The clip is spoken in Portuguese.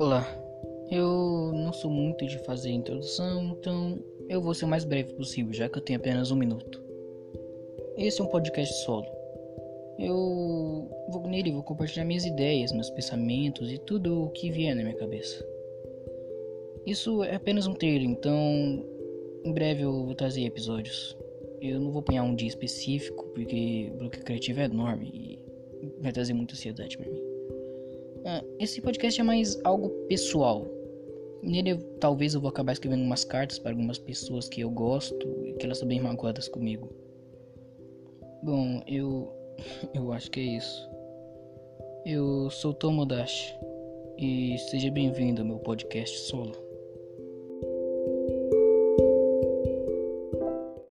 Olá, eu não sou muito de fazer introdução, então eu vou ser o mais breve possível, já que eu tenho apenas um minuto. Esse é um podcast solo. Eu vou nele vou compartilhar minhas ideias, meus pensamentos e tudo o que vier na minha cabeça. Isso é apenas um trailer, então em breve eu vou trazer episódios. Eu não vou apanhar um dia específico, porque o bloqueio criativo é enorme e vai trazer muita ansiedade para mim. Ah, esse podcast é mais algo pessoal. Nele talvez eu vou acabar escrevendo umas cartas para algumas pessoas que eu gosto e que elas estão bem magoadas comigo. Bom, eu eu acho que é isso. Eu sou Tomodachi e seja bem-vindo ao meu podcast solo.